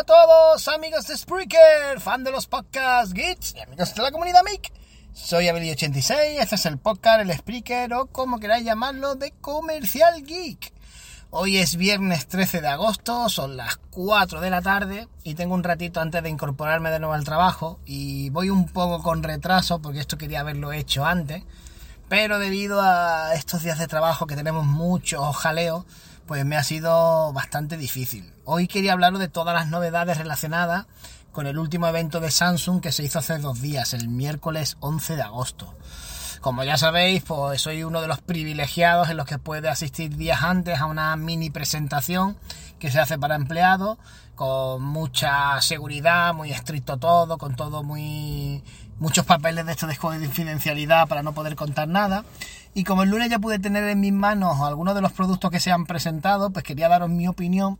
A todos, amigos de Spreaker, fan de los podcasts Geeks y amigos de la comunidad MIC. Soy Abeli86, este es el podcast, el Spreaker o como queráis llamarlo de Comercial Geek. Hoy es viernes 13 de agosto, son las 4 de la tarde y tengo un ratito antes de incorporarme de nuevo al trabajo y voy un poco con retraso porque esto quería haberlo hecho antes, pero debido a estos días de trabajo que tenemos mucho jaleo, pues me ha sido bastante difícil. Hoy quería hablaros de todas las novedades relacionadas con el último evento de Samsung que se hizo hace dos días, el miércoles 11 de agosto. Como ya sabéis, pues soy uno de los privilegiados en los que puede asistir días antes a una mini presentación que se hace para empleados, con mucha seguridad, muy estricto todo, con todo muy... muchos papeles de esto de confidencialidad para no poder contar nada. Y como el lunes ya pude tener en mis manos algunos de los productos que se han presentado, pues quería daros mi opinión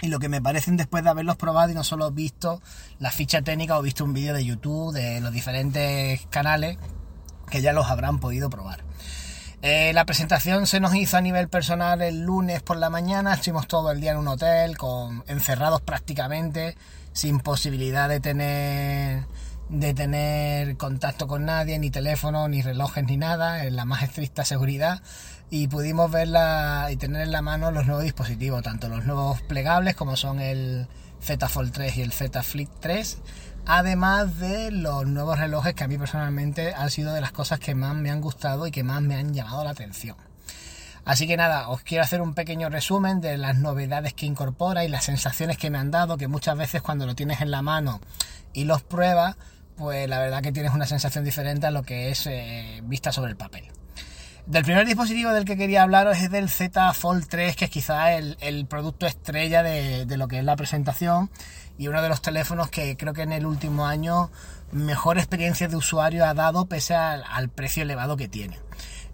y lo que me parecen después de haberlos probado y no solo visto la ficha técnica o visto un vídeo de YouTube de los diferentes canales que ya los habrán podido probar. Eh, la presentación se nos hizo a nivel personal el lunes por la mañana, estuvimos todo el día en un hotel, encerrados prácticamente, sin posibilidad de tener de tener contacto con nadie, ni teléfono, ni relojes, ni nada, en la más estricta seguridad. Y pudimos verla y tener en la mano los nuevos dispositivos, tanto los nuevos plegables como son el Z Fold 3 y el Z Flip 3, además de los nuevos relojes que a mí personalmente han sido de las cosas que más me han gustado y que más me han llamado la atención. Así que nada, os quiero hacer un pequeño resumen de las novedades que incorpora y las sensaciones que me han dado, que muchas veces cuando lo tienes en la mano y los pruebas, pues la verdad que tienes una sensación diferente a lo que es eh, vista sobre el papel. Del primer dispositivo del que quería hablaros es del Z Fold 3, que es quizá el, producto estrella de, lo que es la presentación y uno de los teléfonos que creo que en el último año mejor experiencia de usuario ha dado pese al, precio elevado que tiene.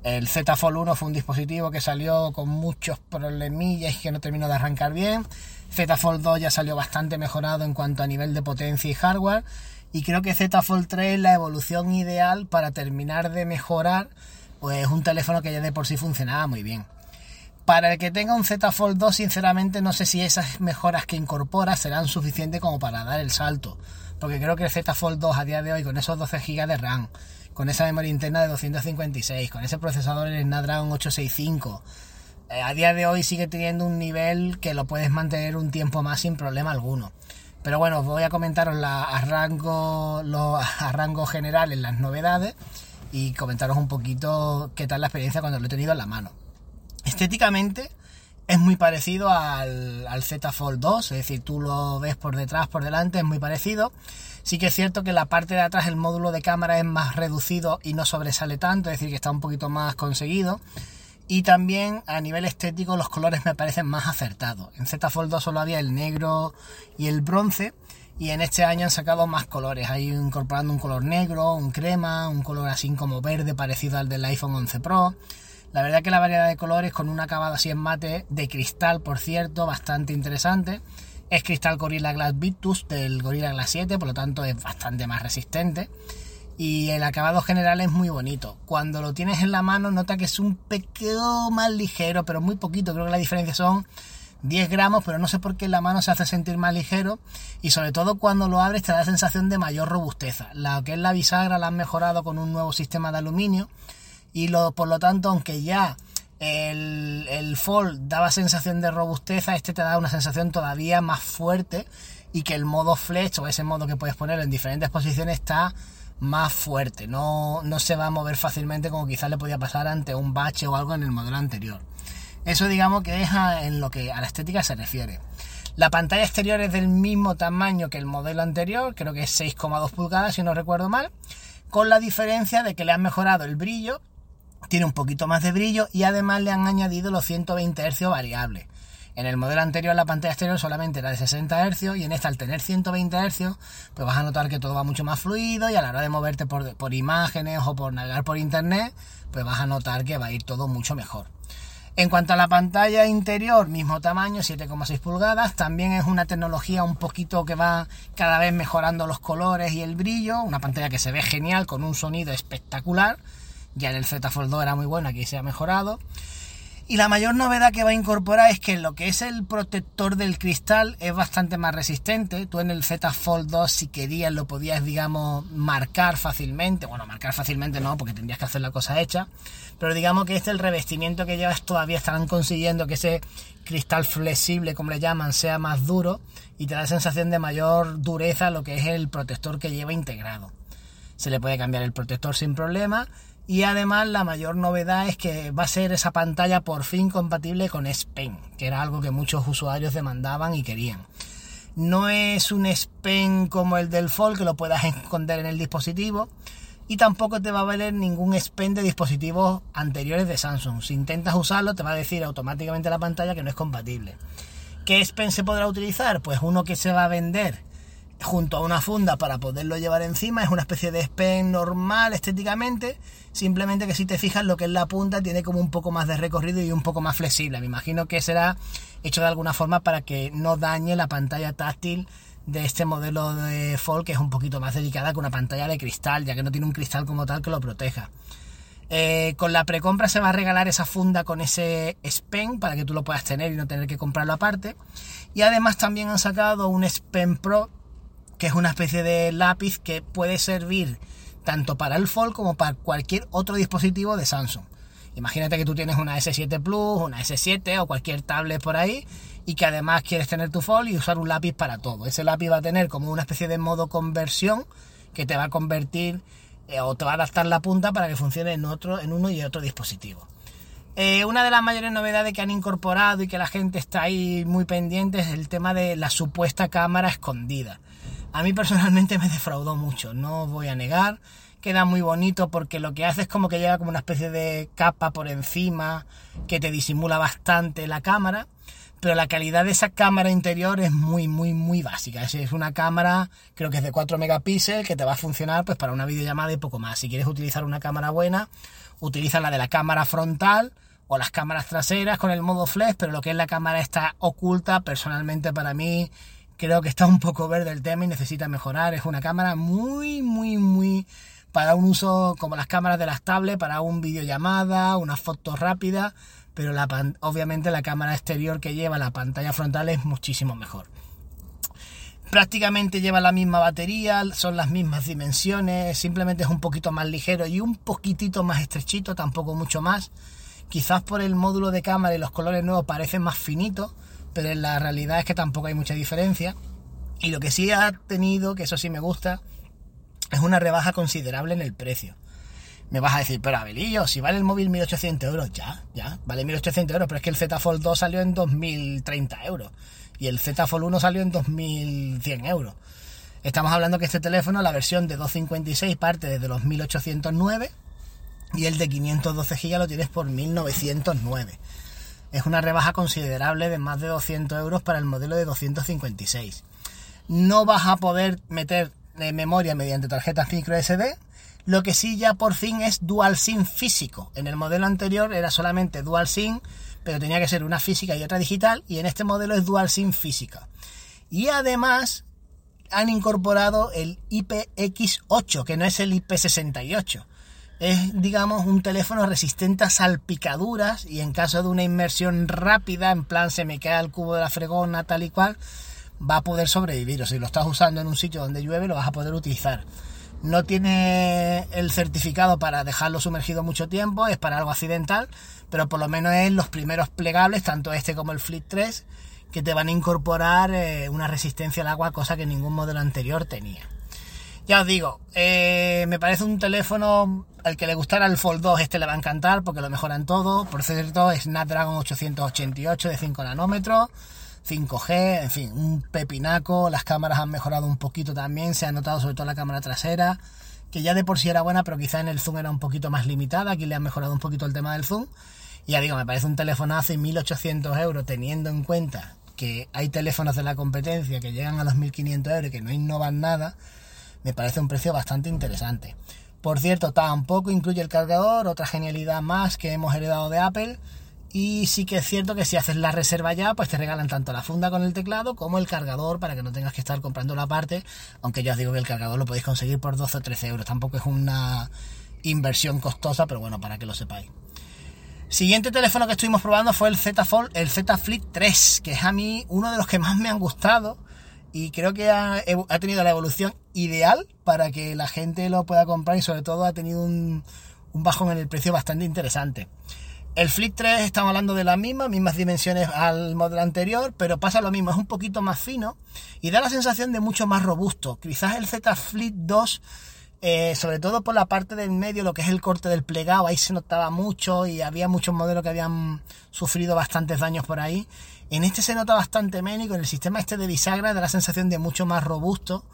El Z Fold 1 fue un dispositivo que salió con muchos problemillas y que no terminó de arrancar bien. Z Fold 2 ya salió bastante mejorado en cuanto a nivel de potencia y hardware y creo que Z Fold 3 es la evolución ideal para terminar de mejorar pues un teléfono que ya de por sí funcionaba muy bien. Para el que tenga un Z Fold 2, sinceramente no sé si esas mejoras que incorpora serán suficientes como para dar el salto. Porque creo que el Z Fold 2 a día de hoy, con esos 12 GB de RAM, con esa memoria interna de 256, con ese procesador en Snapdragon 865, eh, a día de hoy sigue teniendo un nivel que lo puedes mantener un tiempo más sin problema alguno. Pero bueno, voy a comentaros la, a, rango, a rango general en las novedades y comentaros un poquito qué tal la experiencia cuando lo he tenido en la mano. Estéticamente es muy parecido al, al Z Fold 2, es decir, tú lo ves por detrás, por delante, es muy parecido. Sí que es cierto que la parte de atrás el módulo de cámara es más reducido y no sobresale tanto, es decir, que está un poquito más conseguido. Y también a nivel estético los colores me parecen más acertados. En Z Fold 2 solo había el negro y el bronce y en este año han sacado más colores. Ahí incorporando un color negro, un crema, un color así como verde parecido al del iPhone 11 Pro. La verdad que la variedad de colores con un acabado así en mate de cristal, por cierto, bastante interesante. Es cristal Gorilla Glass Victus del Gorilla Glass 7, por lo tanto es bastante más resistente y el acabado general es muy bonito. Cuando lo tienes en la mano nota que es un pequeño más ligero, pero muy poquito. Creo que la diferencia son 10 gramos, pero no sé por qué en la mano se hace sentir más ligero y sobre todo cuando lo abres te da la sensación de mayor robusteza. La que es la bisagra la han mejorado con un nuevo sistema de aluminio y lo, por lo tanto, aunque ya el, el Fold daba sensación de robusteza, este te da una sensación todavía más fuerte y que el modo flex o ese modo que puedes poner en diferentes posiciones está más fuerte, no, no se va a mover fácilmente como quizás le podía pasar ante un bache o algo en el modelo anterior. Eso digamos que es en lo que a la estética se refiere. La pantalla exterior es del mismo tamaño que el modelo anterior, creo que es 6,2 pulgadas si no recuerdo mal, con la diferencia de que le han mejorado el brillo, tiene un poquito más de brillo y además le han añadido los 120 Hz variables. En el modelo anterior la pantalla exterior solamente era de 60 Hz y en esta al tener 120 Hz pues vas a notar que todo va mucho más fluido y a la hora de moverte por, por imágenes o por navegar por internet pues vas a notar que va a ir todo mucho mejor. En cuanto a la pantalla interior, mismo tamaño, 7,6 pulgadas, también es una tecnología un poquito que va cada vez mejorando los colores y el brillo, una pantalla que se ve genial con un sonido espectacular, ya en el Z Fold 2 era muy bueno, aquí se ha mejorado. Y la mayor novedad que va a incorporar es que lo que es el protector del cristal es bastante más resistente. Tú en el Z Fold 2 si querías lo podías, digamos, marcar fácilmente. Bueno, marcar fácilmente no, porque tendrías que hacer la cosa hecha. Pero digamos que este el revestimiento que llevas todavía estarán consiguiendo que ese cristal flexible, como le llaman, sea más duro y te da sensación de mayor dureza lo que es el protector que lleva integrado. Se le puede cambiar el protector sin problema y además la mayor novedad es que va a ser esa pantalla por fin compatible con S Pen, que era algo que muchos usuarios demandaban y querían. No es un S Pen como el del Fold que lo puedas esconder en el dispositivo y tampoco te va a valer ningún S Pen de dispositivos anteriores de Samsung. Si intentas usarlo te va a decir automáticamente la pantalla que no es compatible. ¿Qué S Pen se podrá utilizar? Pues uno que se va a vender junto a una funda para poderlo llevar encima. Es una especie de pen normal estéticamente. Simplemente que si te fijas lo que es la punta tiene como un poco más de recorrido y un poco más flexible. Me imagino que será hecho de alguna forma para que no dañe la pantalla táctil de este modelo de Fold que es un poquito más delicada que una pantalla de cristal, ya que no tiene un cristal como tal que lo proteja. Eh, con la precompra se va a regalar esa funda con ese S Pen para que tú lo puedas tener y no tener que comprarlo aparte. Y además también han sacado un S Pen Pro que es una especie de lápiz que puede servir tanto para el Fold como para cualquier otro dispositivo de Samsung. Imagínate que tú tienes una S7 Plus, una S7 o cualquier tablet por ahí y que además quieres tener tu Fold y usar un lápiz para todo. Ese lápiz va a tener como una especie de modo conversión que te va a convertir eh, o te va a adaptar la punta para que funcione en otro, en uno y otro dispositivo. Eh, una de las mayores novedades que han incorporado y que la gente está ahí muy pendiente es el tema de la supuesta cámara escondida. A mí personalmente me defraudó mucho, no voy a negar. Queda muy bonito porque lo que hace es como que lleva como una especie de capa por encima que te disimula bastante la cámara. Pero la calidad de esa cámara interior es muy, muy, muy básica. Es una cámara, creo que es de 4 megapíxeles, que te va a funcionar pues para una videollamada y poco más. Si quieres utilizar una cámara buena, utiliza la de la cámara frontal o las cámaras traseras con el modo flex, pero lo que es la cámara está oculta, personalmente para mí creo que está un poco verde el tema y necesita mejorar. Es una cámara muy, muy, muy para un uso como las cámaras de las tablets, para un videollamada, una foto rápida, pero la, obviamente la cámara exterior que lleva la pantalla frontal es muchísimo mejor. Prácticamente lleva la misma batería, son las mismas dimensiones, simplemente es un poquito más ligero y un poquitito más estrechito, tampoco mucho más. Quizás por el módulo de cámara y los colores nuevos parecen más finitos, pero la realidad es que tampoco hay mucha diferencia. Y lo que sí ha tenido, que eso sí me gusta, es una rebaja considerable en el precio. Me vas a decir, pero Abelillo, si vale el móvil 1800 euros, ya, ya, vale 1800 euros, pero es que el Z Fold 2 salió en 2030 euros y el Z Fold 1 salió en 2100 euros. Estamos hablando que este teléfono, la versión de 256 parte desde los 1809 y el de 512 GB lo tienes por 1909 es una rebaja considerable de más de 200 euros para el modelo de 256. No vas a poder meter eh, memoria mediante tarjetas micro SD, lo que sí ya por fin es dual SIM físico. En el modelo anterior era solamente dual SIM, pero tenía que ser una física y otra digital, y en este modelo es dual SIM física. Y además han incorporado el IPX8, que no es el IP68 es, digamos, un teléfono resistente a salpicaduras y en caso de una inmersión rápida, en plan se me cae el cubo de la fregona, tal y cual, va a poder sobrevivir. O si lo estás usando en un sitio donde llueve, lo vas a poder utilizar. No tiene el certificado para dejarlo sumergido mucho tiempo, es para algo accidental, pero por lo menos es los primeros plegables, tanto este como el Flip 3, que te van a incorporar eh, una resistencia al agua, cosa que ningún modelo anterior tenía. Ya os digo, eh, me parece un teléfono al que le gustara el Fold 2, este le va a encantar porque lo mejoran todo. Por cierto, Snapdragon 888 de 5 nanómetros, 5G, en fin, un pepinaco. Las cámaras han mejorado un poquito también, se ha notado sobre todo la cámara trasera, que ya de por sí era buena, pero quizá en el zoom era un poquito más limitada. Aquí le han mejorado un poquito el tema del zoom. Y ya digo, me parece un telefonazo y 1.800 euros teniendo en cuenta que hay teléfonos de la competencia que llegan a los 1.500 euros y que no innovan nada, me parece un precio bastante interesante. Por cierto, tampoco incluye el cargador, otra genialidad más que hemos heredado de Apple. Y sí que es cierto que si haces la reserva ya, pues te regalan tanto la funda con el teclado como el cargador para que no tengas que estar comprando la parte. Aunque ya os digo que el cargador lo podéis conseguir por 12 o 13 euros. Tampoco es una inversión costosa, pero bueno, para que lo sepáis. Siguiente teléfono que estuvimos probando fue el Z Fold, el Z Flip 3, que es a mí uno de los que más me han gustado y creo que ha, tenido la evolución ideal para que la gente lo pueda comprar y sobre todo ha tenido un, un bajón en el precio bastante interesante. El Flip 3 estamos hablando de la misma, mismas dimensiones al modelo anterior, pero pasa lo mismo, es un poquito más fino y da la sensación de mucho más robusto. Quizás el Z Flip 2, eh, sobre todo por la parte del medio, lo que es el corte del plegado, ahí se notaba mucho y había muchos modelos que habían sufrido bastantes daños por ahí. En este se nota bastante menos y con el sistema este de bisagra da la sensación de mucho más robusto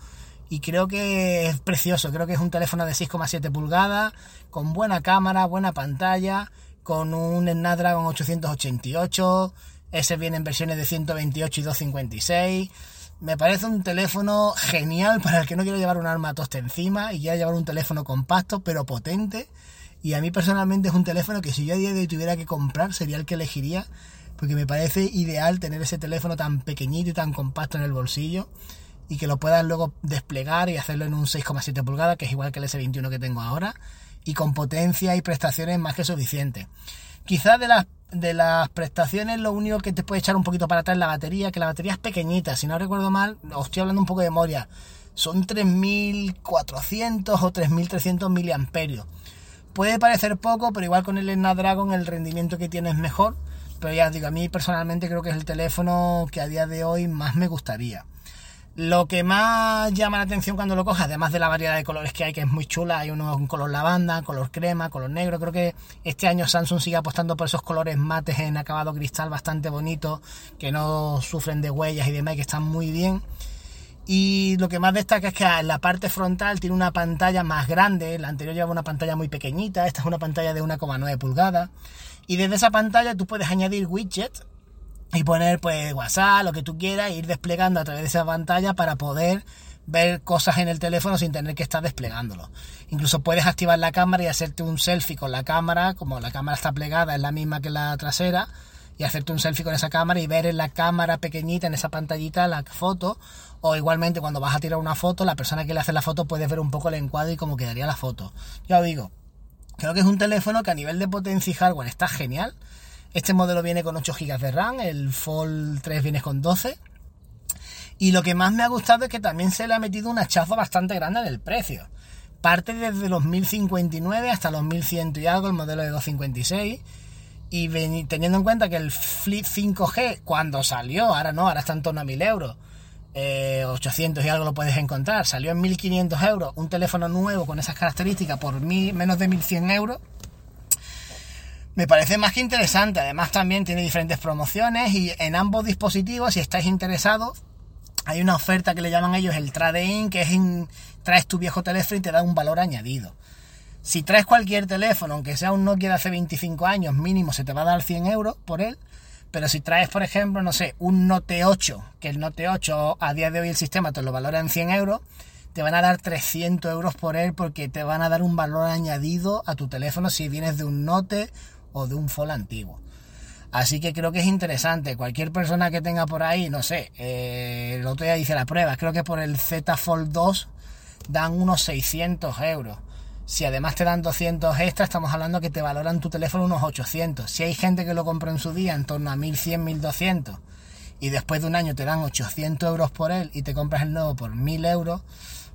y creo que es precioso, creo que es un teléfono de 6,7 pulgadas, con buena cámara, buena pantalla con un Snapdragon 888, ese viene en versiones de 128 y 256. Me parece un teléfono genial para el que no quiere llevar un arma toste encima y quiera llevar un teléfono compacto pero potente. Y a mí personalmente es un teléfono que si yo a día de hoy tuviera que comprar sería el que elegiría porque me parece ideal tener ese teléfono tan pequeñito y tan compacto en el bolsillo y que lo puedas luego desplegar y hacerlo en un 6,7 pulgadas que es igual que el S21 que tengo ahora y con potencia y prestaciones más que suficientes. Quizás de las, de las prestaciones lo único que te puede echar un poquito para atrás es la batería, que la batería es pequeñita, si no recuerdo mal, os estoy hablando un poco de memoria, son 3400 o 3300 miliamperios. Puede parecer poco, pero igual con el Snapdragon el rendimiento que tiene es mejor. Pero ya os digo, a mí personalmente creo que es el teléfono que a día de hoy más me gustaría. Lo que más llama la atención cuando lo cojas, además de la variedad de colores que hay, que es muy chula, hay uno con color lavanda, color crema, color negro. Creo que este año Samsung sigue apostando por esos colores mates en acabado cristal bastante bonitos, que no sufren de huellas y demás, que están muy bien. Y lo que más destaca es que en la parte frontal tiene una pantalla más grande, la anterior llevaba una pantalla muy pequeñita, esta es una pantalla de 1,9 pulgadas. Y desde esa pantalla tú puedes añadir widgets y poner pues WhatsApp, lo que tú quieras, e ir desplegando a través de esa pantalla para poder ver cosas en el teléfono sin tener que estar desplegándolo. Incluso puedes activar la cámara y hacerte un selfie con la cámara, como la cámara está plegada, es la misma que la trasera, y hacerte un selfie con esa cámara y ver en la cámara pequeñita, en esa pantallita, la foto, o igualmente cuando vas a tirar una foto, la persona que le hace la foto puede ver un poco el encuadre y cómo quedaría la foto. Ya os digo, creo que es un teléfono que a nivel de potencia y hardware está genial, este modelo viene con 8 GB de RAM, el Fold 3 viene con 12. Y lo que más me ha gustado es que también se le ha metido un hachazo bastante grande en el precio. Parte desde los 1059 hasta los 1100 y algo, el modelo de 256. Y teniendo en cuenta que el Flip 5G, cuando salió, ahora no, ahora está en torno a 1000 euros, 800 eh, y algo lo puedes encontrar, salió en 1500 euros, un teléfono nuevo con esas características por menos de 1100 euros me parece más que interesante. Además también tiene diferentes promociones y en ambos dispositivos, si estáis interesados, hay una oferta que le llaman ellos el trade-in, que es en, traes tu viejo teléfono y te da un valor añadido. Si traes cualquier teléfono, aunque sea un Nokia de hace 25 años, mínimo se te va a dar 100 euros por él. Pero si traes, por ejemplo, no sé, un Note 8, que el Note 8 a día de hoy el sistema te lo valora en 100 euros, te van a dar 300 euros por él porque te van a dar un valor añadido a tu teléfono si vienes de un Note o de un Fold antiguo. Así que creo que es interesante. Cualquier persona que tenga por ahí, no sé, eh, el otro día hice la prueba, creo que por el Z Fold 2 dan unos 600 euros. Si además te dan 200 extra, estamos hablando que te valoran tu teléfono unos 800. Si hay gente que lo compró en su día en torno a 1100, 1200 y después de un año te dan 800 euros por él y te compras el nuevo por 1000 euros,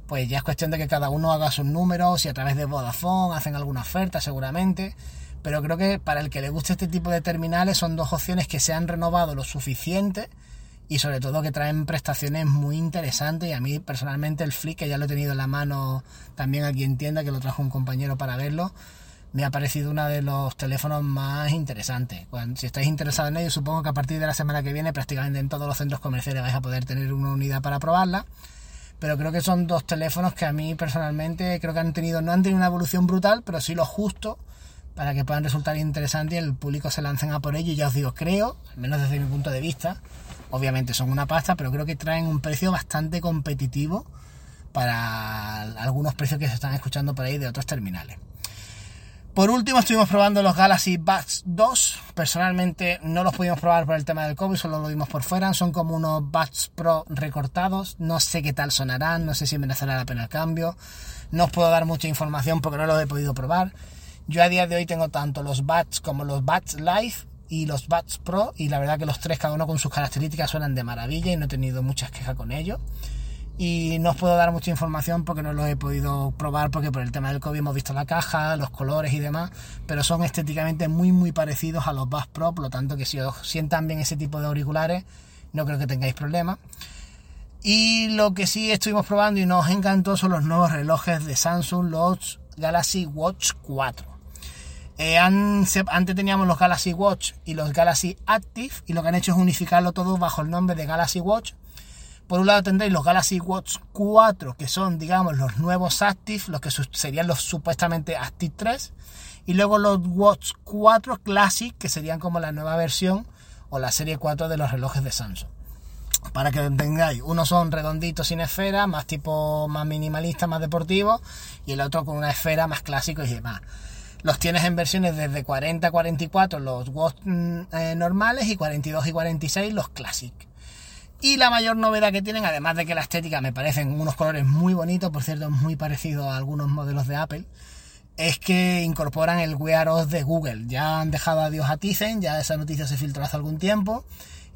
pues ya es cuestión de que cada uno haga sus números, si a través de Vodafone hacen alguna oferta seguramente pero creo que para el que le guste este tipo de terminales son dos opciones que se han renovado lo suficiente y sobre todo que traen prestaciones muy interesantes y a mí personalmente el Flick, que ya lo he tenido en la mano también aquí en tienda, que lo trajo un compañero para verlo, me ha parecido uno de los teléfonos más interesantes. si estáis interesados en ello, supongo que a partir de la semana que viene prácticamente en todos los centros comerciales vais a poder tener una unidad para probarla. Pero creo que son dos teléfonos que a mí personalmente creo que han tenido, no han tenido una evolución brutal, pero sí lo justo para que puedan resultar interesantes y el público se lancen a por ello. Y ya os digo, creo, al menos desde mi punto de vista, obviamente son una pasta, pero creo que traen un precio bastante competitivo para algunos precios que se están escuchando por ahí de otros terminales. Por último, estuvimos probando los Galaxy Buds 2. Personalmente no los pudimos probar por el tema del COVID, solo lo vimos por fuera. Son como unos Buds Pro recortados. No sé qué tal sonarán, no sé si merecerá la pena el cambio. No os puedo dar mucha información porque no los he podido probar. Yo a día de hoy tengo tanto los Buds como los Buds Live y los Buds Pro y la verdad que los tres cada uno con sus características suenan de maravilla y no he tenido muchas quejas con ellos y no os puedo dar mucha información porque no lo he podido probar porque por el tema del COVID hemos visto la caja, los colores y demás, pero son estéticamente muy muy parecidos a los Buds Pro, por lo tanto que si os sientan bien ese tipo de auriculares no creo que tengáis problemas. Y lo que sí estuvimos probando y nos encantó son los nuevos relojes de Samsung, los Galaxy Watch 4. Eh, antes teníamos los Galaxy Watch y los Galaxy Active y lo que han hecho es unificarlo todo bajo el nombre de Galaxy Watch por un lado tendréis los Galaxy Watch 4, que son, digamos, los nuevos Active, los que serían los supuestamente Active 3. Y luego los Watch 4 Classic, que serían como la nueva versión o la serie 4 de los relojes de Samsung. Para que entendáis, unos son redonditos sin esfera, más tipo más minimalista, más deportivo, y el otro con una esfera más clásico y demás. Los tienes en versiones desde 40 a 44 los Watch mm, eh, normales y 42 y 46 los Classic. Y la mayor novedad que tienen, además de que la estética me parecen unos colores muy bonitos, por cierto, muy parecido a algunos modelos de Apple, es que incorporan el Wear OS de Google. Ya han dejado adiós a Tizen, ya esa noticia se filtró hace algún tiempo,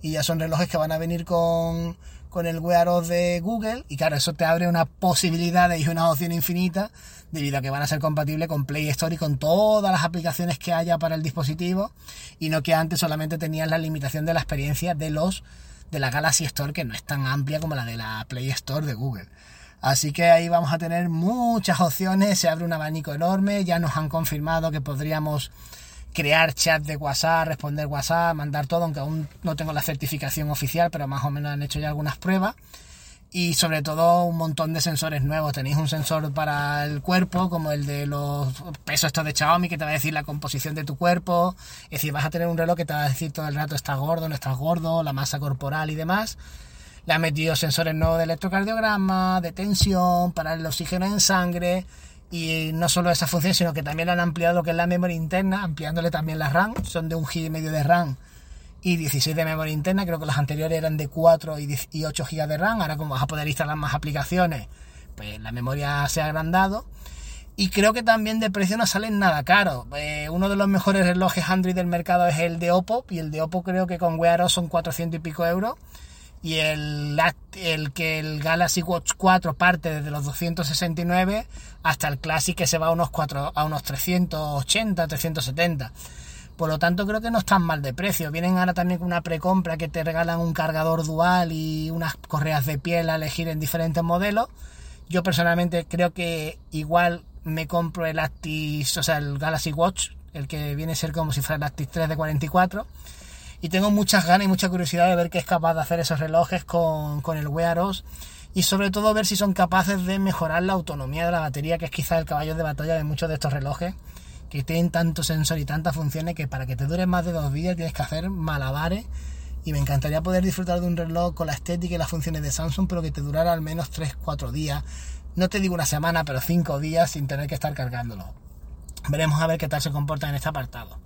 y ya son relojes que van a venir con, con el Wear OS de Google, y claro, eso te abre una posibilidad y una opción infinita, debido a que van a ser compatibles con Play Store y con todas las aplicaciones que haya para el dispositivo, y no que antes solamente tenían la limitación de la experiencia de los de la Galaxy Store que no es tan amplia como la de la Play Store de Google. Así que ahí vamos a tener muchas opciones, se abre un abanico enorme, ya nos han confirmado que podríamos crear chat de WhatsApp, responder WhatsApp, mandar todo, aunque aún no tengo la certificación oficial, pero más o menos han hecho ya algunas pruebas y sobre todo un montón de sensores nuevos. Tenéis un sensor para el cuerpo, como el de los pesos estos de Xiaomi, que te va a decir la composición de tu cuerpo. Es decir, vas a tener un reloj que te va a decir todo el rato estás gordo, no estás gordo, la masa corporal y demás. Le han metido sensores nuevos de electrocardiograma, de tensión, para el oxígeno en sangre. Y no solo esa función, sino que también han ampliado lo que es la memoria interna, ampliándole también la RAM. Son de un GB medio de RAM y 16 de memoria interna. Creo que los anteriores eran de 4 y 8 GB de RAM. Ahora como vas a poder instalar más aplicaciones, pues la memoria se ha agrandado. Y creo que también de precio no salen nada caro. Eh, uno de los mejores relojes Android del mercado es el de Oppo. Y el de Oppo creo que con Wear son 400 y pico euros. Y el, el que el Galaxy Watch 4 parte desde los 269 hasta el Classic que se va a unos, 4, a unos 380, 370. Por lo tanto, creo que no están mal de precio. Vienen ahora también con una precompra que te regalan un cargador dual y unas correas de piel a elegir en diferentes modelos. Yo personalmente creo que igual me compro el Actis, o sea, el Galaxy Watch, el que viene a ser como si fuera el Actis 3 de 44. Y tengo muchas ganas y mucha curiosidad de ver qué es capaz de hacer esos relojes con, con el Wear OS y sobre todo ver si son capaces de mejorar la autonomía de la batería, que es quizá el caballo de batalla de muchos de estos relojes que tienen tanto sensor y tantas funciones que para que te dure más de dos días tienes que hacer malabares. Y me encantaría poder disfrutar de un reloj con la estética y las funciones de Samsung, pero que te durara al menos 3-4 días. No te digo una semana, pero 5 días sin tener que estar cargándolo. Veremos a ver qué tal se comporta en este apartado.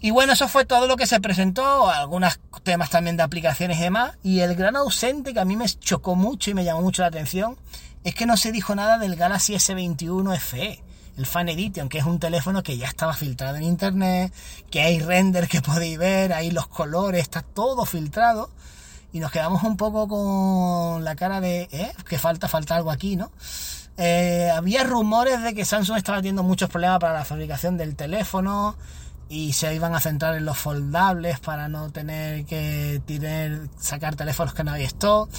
Y bueno, eso fue todo lo que se presentó, algunos temas también de aplicaciones y demás. Y el gran ausente que a mí me chocó mucho y me llamó mucho la atención es que no se dijo nada del Galaxy S21 FE el Fan Edition, que es un teléfono que ya estaba filtrado en internet, que hay render que podéis ver, ahí los colores, está todo filtrado. Y nos quedamos un poco con la cara de, ¿eh? Que falta, falta algo aquí, ¿no? Eh, había rumores de que Samsung estaba teniendo muchos problemas para la fabricación del teléfono y se iban a centrar en los foldables para no tener que tener, sacar teléfonos que no hay stock.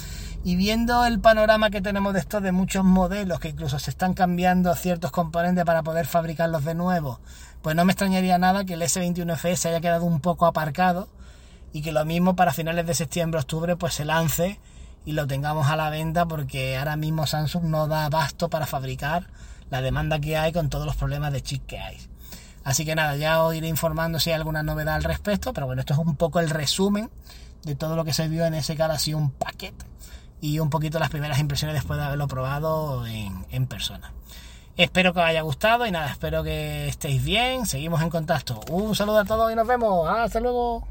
Y viendo el panorama que tenemos de estos de muchos modelos que incluso se están cambiando ciertos componentes para poder fabricarlos de nuevo, pues no me extrañaría nada que el S21FE se haya quedado un poco aparcado y que lo mismo para finales de septiembre-octubre pues se lance y lo tengamos a la venta porque ahora mismo Samsung no da abasto para fabricar la demanda que hay con todos los problemas de chip que hay. Así que nada, ya os iré informando si hay alguna novedad al respecto, pero bueno, esto es un poco el resumen de todo lo que se vio en ese Galaxy un paquete y un poquito las primeras impresiones después de haberlo probado en, en persona. Espero que os haya gustado y nada, espero que estéis bien, seguimos en contacto. Un saludo a todos y nos vemos, hasta luego.